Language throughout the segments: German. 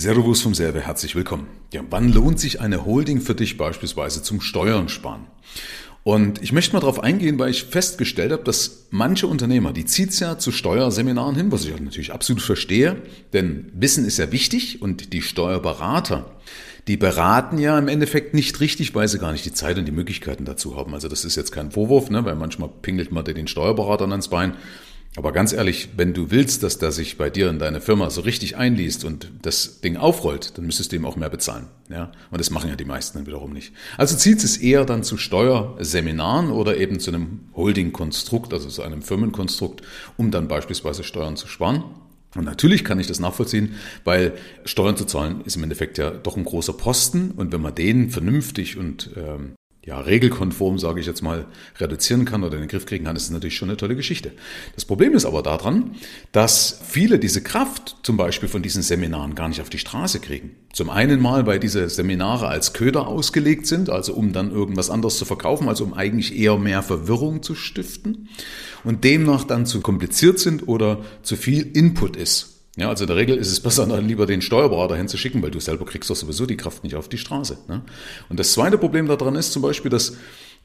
Servus vom Server, herzlich willkommen. Ja, wann lohnt sich eine Holding für dich beispielsweise zum Steuern sparen? Und ich möchte mal darauf eingehen, weil ich festgestellt habe, dass manche Unternehmer, die zieht's ja zu Steuerseminaren hin, was ich natürlich absolut verstehe, denn Wissen ist ja wichtig und die Steuerberater, die beraten ja im Endeffekt nicht richtig, weil sie gar nicht die Zeit und die Möglichkeiten dazu haben. Also das ist jetzt kein Vorwurf, ne, weil manchmal pingelt man den Steuerberatern ans Bein. Aber ganz ehrlich, wenn du willst, dass der sich bei dir in deine Firma so richtig einliest und das Ding aufrollt, dann müsstest du ihm auch mehr bezahlen. Ja? Und das machen ja die meisten dann wiederum nicht. Also zieht es eher dann zu Steuerseminaren oder eben zu einem Holding-Konstrukt, also zu einem Firmenkonstrukt, um dann beispielsweise Steuern zu sparen. Und natürlich kann ich das nachvollziehen, weil Steuern zu zahlen ist im Endeffekt ja doch ein großer Posten und wenn man den vernünftig und ähm, ja, regelkonform, sage ich jetzt mal, reduzieren kann oder in den Griff kriegen kann, ist natürlich schon eine tolle Geschichte. Das Problem ist aber daran, dass viele diese Kraft zum Beispiel von diesen Seminaren gar nicht auf die Straße kriegen. Zum einen mal, weil diese Seminare als Köder ausgelegt sind, also um dann irgendwas anderes zu verkaufen, also um eigentlich eher mehr Verwirrung zu stiften und demnach dann zu kompliziert sind oder zu viel Input ist. Ja, also in der Regel ist es besser, dann lieber den Steuerberater hinzuschicken, weil du selber kriegst doch sowieso die Kraft nicht auf die Straße. Ne? Und das zweite Problem daran ist zum Beispiel, dass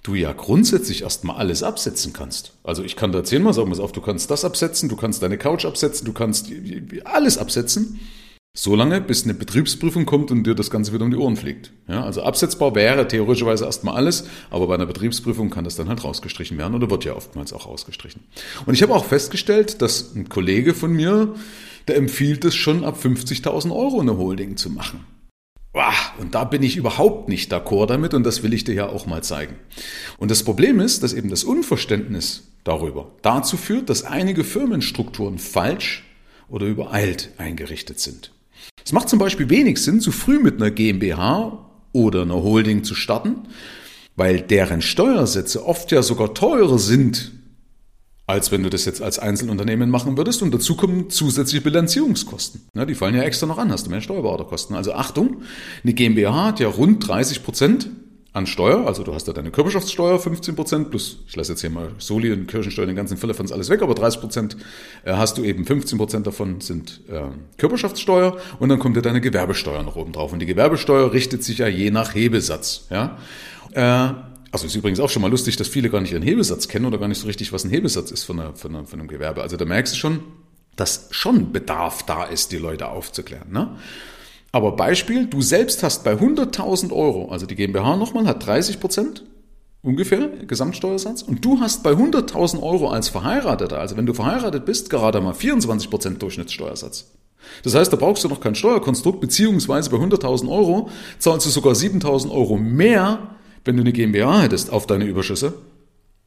du ja grundsätzlich erstmal alles absetzen kannst. Also ich kann da zehnmal sagen, pass auf, du kannst das absetzen, du kannst deine Couch absetzen, du kannst alles absetzen. Solange bis eine Betriebsprüfung kommt und dir das Ganze wieder um die Ohren fliegt. Ja, also absetzbar wäre theoretischerweise erstmal alles, aber bei einer Betriebsprüfung kann das dann halt rausgestrichen werden oder wird ja oftmals auch rausgestrichen. Und ich habe auch festgestellt, dass ein Kollege von mir, der empfiehlt es schon ab 50.000 Euro eine Holding zu machen. Und da bin ich überhaupt nicht d'accord damit und das will ich dir ja auch mal zeigen. Und das Problem ist, dass eben das Unverständnis darüber dazu führt, dass einige Firmenstrukturen falsch oder übereilt eingerichtet sind. Es macht zum Beispiel wenig Sinn, zu früh mit einer GmbH oder einer Holding zu starten, weil deren Steuersätze oft ja sogar teurer sind, als wenn du das jetzt als Einzelunternehmen machen würdest. Und dazu kommen zusätzliche Bilanzierungskosten. Ja, die fallen ja extra noch an, hast du mehr Steuerberaterkosten. Also Achtung, eine GmbH hat ja rund 30 Prozent an Steuer, also du hast da deine Körperschaftssteuer 15 Prozent plus, ich lasse jetzt hier mal Soli und Kirchensteuer, den ganzen Firlefanz alles weg, aber 30 Prozent äh, hast du eben, 15 Prozent davon sind äh, Körperschaftssteuer und dann kommt ja deine Gewerbesteuer noch oben drauf. Und die Gewerbesteuer richtet sich ja je nach Hebesatz. Ja? Äh, also ist übrigens auch schon mal lustig, dass viele gar nicht ihren Hebesatz kennen oder gar nicht so richtig, was ein Hebesatz ist von, einer, von, einer, von einem Gewerbe. Also da merkst du schon, dass schon Bedarf da ist, die Leute aufzuklären. Ne? Aber Beispiel, du selbst hast bei 100.000 Euro, also die GmbH nochmal hat 30 Prozent ungefähr Gesamtsteuersatz und du hast bei 100.000 Euro als Verheirateter, also wenn du verheiratet bist, gerade mal 24 Prozent Durchschnittssteuersatz. Das heißt, da brauchst du noch kein Steuerkonstrukt, beziehungsweise bei 100.000 Euro zahlst du sogar 7.000 Euro mehr, wenn du eine GmbH hättest auf deine Überschüsse,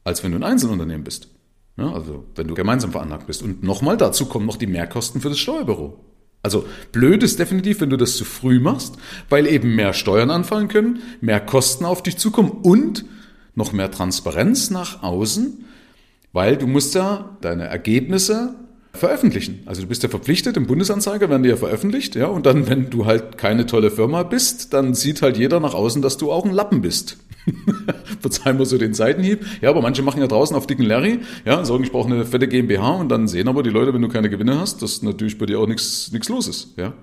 als wenn du ein Einzelunternehmen bist. Ja, also wenn du gemeinsam veranlagt bist. Und nochmal, dazu kommen noch die Mehrkosten für das Steuerbüro. Also blöd ist definitiv, wenn du das zu früh machst, weil eben mehr Steuern anfallen können, mehr Kosten auf dich zukommen und noch mehr Transparenz nach außen, weil du musst ja deine Ergebnisse veröffentlichen. Also du bist ja verpflichtet, im Bundesanzeiger werden die ja veröffentlicht, ja, und dann, wenn du halt keine tolle Firma bist, dann sieht halt jeder nach außen, dass du auch ein Lappen bist. Verzeihen wir so den Seitenhieb. Ja, aber manche machen ja draußen auf dicken Larry, ja, sagen, ich brauche eine fette GmbH und dann sehen aber die Leute, wenn du keine Gewinne hast, dass natürlich bei dir auch nichts, los ist, ja.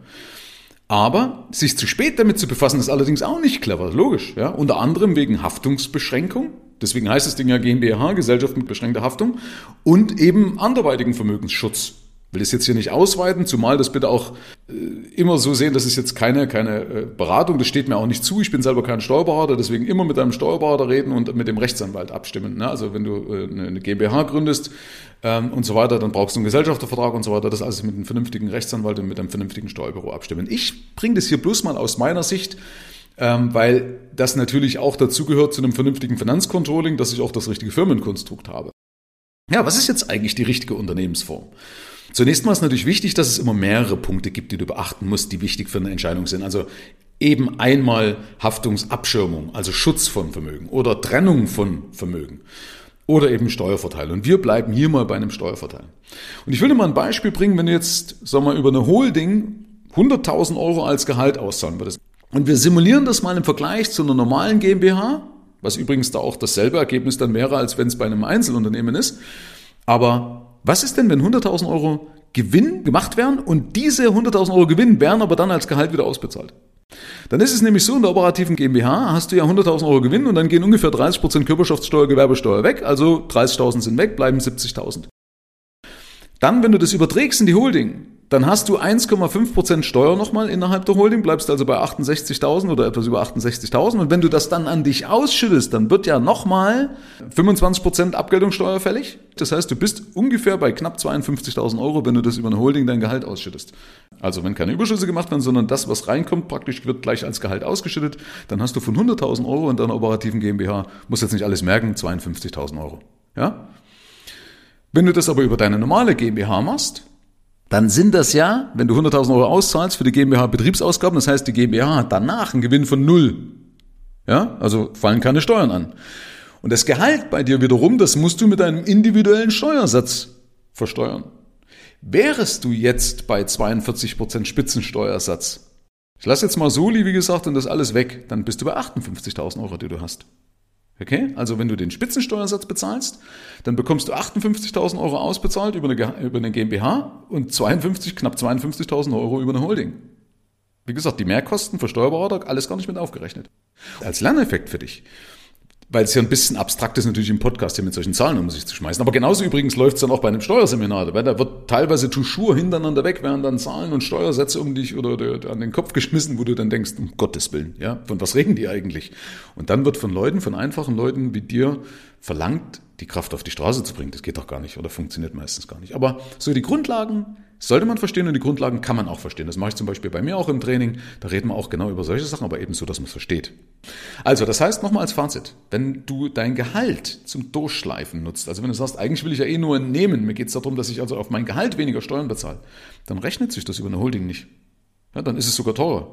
Aber sich zu spät damit zu befassen, ist allerdings auch nicht clever, logisch, ja. Unter anderem wegen Haftungsbeschränkung. Deswegen heißt das Ding ja GmbH, Gesellschaft mit beschränkter Haftung und eben anderweitigen Vermögensschutz will es jetzt hier nicht ausweiten, zumal das bitte auch äh, immer so sehen, das ist jetzt keine, keine äh, Beratung, das steht mir auch nicht zu. Ich bin selber kein Steuerberater, deswegen immer mit einem Steuerberater reden und mit dem Rechtsanwalt abstimmen. Ne? Also wenn du äh, eine GmbH gründest ähm, und so weiter, dann brauchst du einen Gesellschaftervertrag und so weiter. Das alles mit einem vernünftigen Rechtsanwalt und mit einem vernünftigen Steuerbüro abstimmen. Ich bringe das hier bloß mal aus meiner Sicht ähm, weil das natürlich auch dazugehört zu einem vernünftigen Finanzcontrolling, dass ich auch das richtige Firmenkonstrukt habe. Ja, was ist jetzt eigentlich die richtige Unternehmensform? Zunächst mal ist natürlich wichtig, dass es immer mehrere Punkte gibt, die du beachten musst, die wichtig für eine Entscheidung sind. Also eben einmal Haftungsabschirmung, also Schutz von Vermögen oder Trennung von Vermögen oder eben Steuervorteil. Und wir bleiben hier mal bei einem Steuervorteil. Und ich will dir mal ein Beispiel bringen, wenn du jetzt, sag mal, über eine Holding 100.000 Euro als Gehalt auszahlen würdest. Und wir simulieren das mal im Vergleich zu einer normalen GmbH, was übrigens da auch dasselbe Ergebnis dann wäre, als wenn es bei einem Einzelunternehmen ist. Aber was ist denn, wenn 100.000 Euro Gewinn gemacht werden und diese 100.000 Euro Gewinn werden aber dann als Gehalt wieder ausbezahlt. Dann ist es nämlich so, in der operativen GmbH hast du ja 100.000 Euro Gewinn und dann gehen ungefähr 30% Körperschaftssteuer, Gewerbesteuer weg, also 30.000 sind weg, bleiben 70.000. Dann, wenn du das überträgst in die Holding, dann hast du 1,5% Steuer nochmal innerhalb der Holding, bleibst also bei 68.000 oder etwas über 68.000 und wenn du das dann an dich ausschüttest, dann wird ja nochmal 25% Abgeltungssteuer fällig. Das heißt, du bist ungefähr bei knapp 52.000 Euro, wenn du das über eine Holding dein Gehalt ausschüttest. Also wenn keine Überschüsse gemacht werden, sondern das, was reinkommt, praktisch wird gleich als Gehalt ausgeschüttet, dann hast du von 100.000 Euro in deiner operativen GmbH, musst jetzt nicht alles merken, 52.000 Euro. Ja? Wenn du das aber über deine normale GmbH machst, dann sind das ja, wenn du 100.000 Euro auszahlst für die GmbH Betriebsausgaben, das heißt, die GmbH hat danach einen Gewinn von null. Ja, also fallen keine Steuern an. Und das Gehalt bei dir wiederum, das musst du mit deinem individuellen Steuersatz versteuern. Wärest du jetzt bei 42% Spitzensteuersatz, ich lasse jetzt mal Soli, wie gesagt, und das alles weg, dann bist du bei 58.000 Euro, die du hast. Okay? Also wenn du den Spitzensteuersatz bezahlst, dann bekommst du 58.000 Euro ausbezahlt über eine, über eine GmbH und 52, knapp 52.000 Euro über eine Holding. Wie gesagt, die Mehrkosten für Steuerberater, alles gar nicht mit aufgerechnet. Als Lerneffekt für dich weil es ja ein bisschen abstrakt ist, natürlich im Podcast hier mit solchen Zahlen um sich zu schmeißen. Aber genauso übrigens läuft es dann auch bei einem Steuerseminar. Weil da wird teilweise Tuschur hintereinander weg, werden dann Zahlen und Steuersätze um dich oder an den Kopf geschmissen, wo du dann denkst, um Gottes Willen, ja, von was reden die eigentlich? Und dann wird von Leuten, von einfachen Leuten wie dir verlangt, die Kraft auf die Straße zu bringen. Das geht doch gar nicht oder funktioniert meistens gar nicht. Aber so die Grundlagen sollte man verstehen und die Grundlagen kann man auch verstehen. Das mache ich zum Beispiel bei mir auch im Training. Da reden wir auch genau über solche Sachen, aber eben so, dass man es versteht. Also, das heißt nochmal als Fazit, wenn du dein Gehalt zum Durchschleifen nutzt, also wenn du sagst, eigentlich will ich ja eh nur nehmen, mir geht es darum, dass ich also auf mein Gehalt weniger Steuern bezahle, dann rechnet sich das über eine Holding nicht. Ja, dann ist es sogar teurer.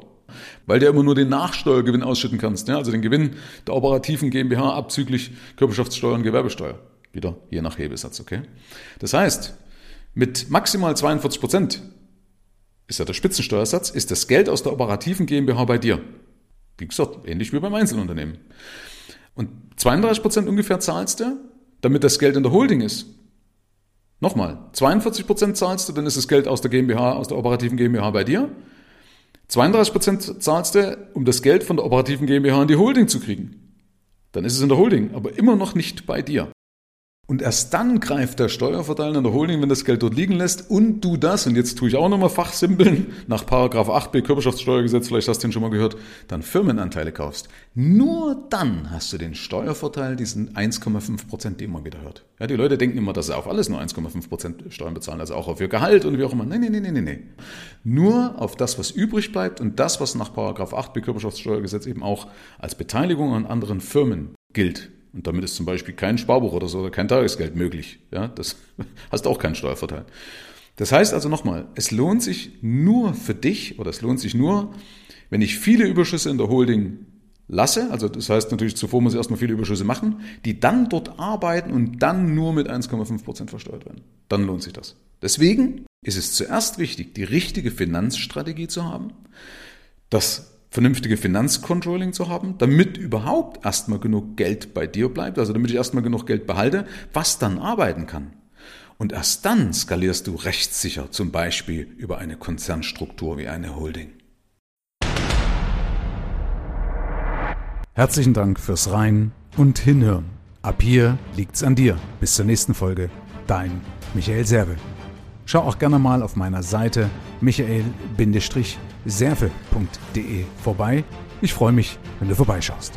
Weil du immer nur den Nachsteuergewinn ausschütten kannst, ja, also den Gewinn der operativen GmbH abzüglich Körperschaftssteuer und Gewerbesteuer. Wieder je nach Hebesatz, okay? Das heißt, mit maximal 42 Prozent ist ja der Spitzensteuersatz, ist das Geld aus der operativen GmbH bei dir. Wie gesagt, ähnlich wie beim Einzelunternehmen. Und 32 Prozent ungefähr zahlst du, damit das Geld in der Holding ist. Nochmal, 42 Prozent zahlst du, dann ist das Geld aus der GmbH, aus der operativen GmbH bei dir. 32 Prozent zahlst du, um das Geld von der operativen GmbH in die Holding zu kriegen. Dann ist es in der Holding, aber immer noch nicht bei dir. Und erst dann greift der Steuerverteiler in der Holding, wenn das Geld dort liegen lässt und du das, und jetzt tue ich auch nochmal Fachsimpeln, nach Paragraph 8b Körperschaftssteuergesetz, vielleicht hast du den schon mal gehört, dann Firmenanteile kaufst. Nur dann hast du den Steuervorteil, diesen 1,5 Prozent, den man wieder hört. Ja, die Leute denken immer, dass sie auf alles nur 1,5 Prozent Steuern bezahlen, also auch auf ihr Gehalt und wie auch immer. Nein, nein, nein, nein, nein. Nur auf das, was übrig bleibt und das, was nach Paragraph 8b Körperschaftssteuergesetz eben auch als Beteiligung an anderen Firmen gilt. Und damit ist zum Beispiel kein Sparbuch oder so oder kein Tagesgeld möglich. Ja, das hast auch keinen Steuervorteil. Das heißt also nochmal, es lohnt sich nur für dich oder es lohnt sich nur, wenn ich viele Überschüsse in der Holding lasse, also das heißt natürlich zuvor muss ich erstmal viele Überschüsse machen, die dann dort arbeiten und dann nur mit 1,5 Prozent versteuert werden. Dann lohnt sich das. Deswegen ist es zuerst wichtig, die richtige Finanzstrategie zu haben, das vernünftige Finanzcontrolling zu haben, damit überhaupt erstmal genug Geld bei dir bleibt, also damit ich erstmal genug Geld behalte, was dann arbeiten kann. Und erst dann skalierst du rechtssicher, zum Beispiel über eine Konzernstruktur wie eine Holding. Herzlichen Dank fürs Rein und Hinhören. Ab hier liegt's an dir. Bis zur nächsten Folge. Dein Michael Serve. Schau auch gerne mal auf meiner Seite michael-serve.de vorbei. Ich freue mich, wenn du vorbeischaust.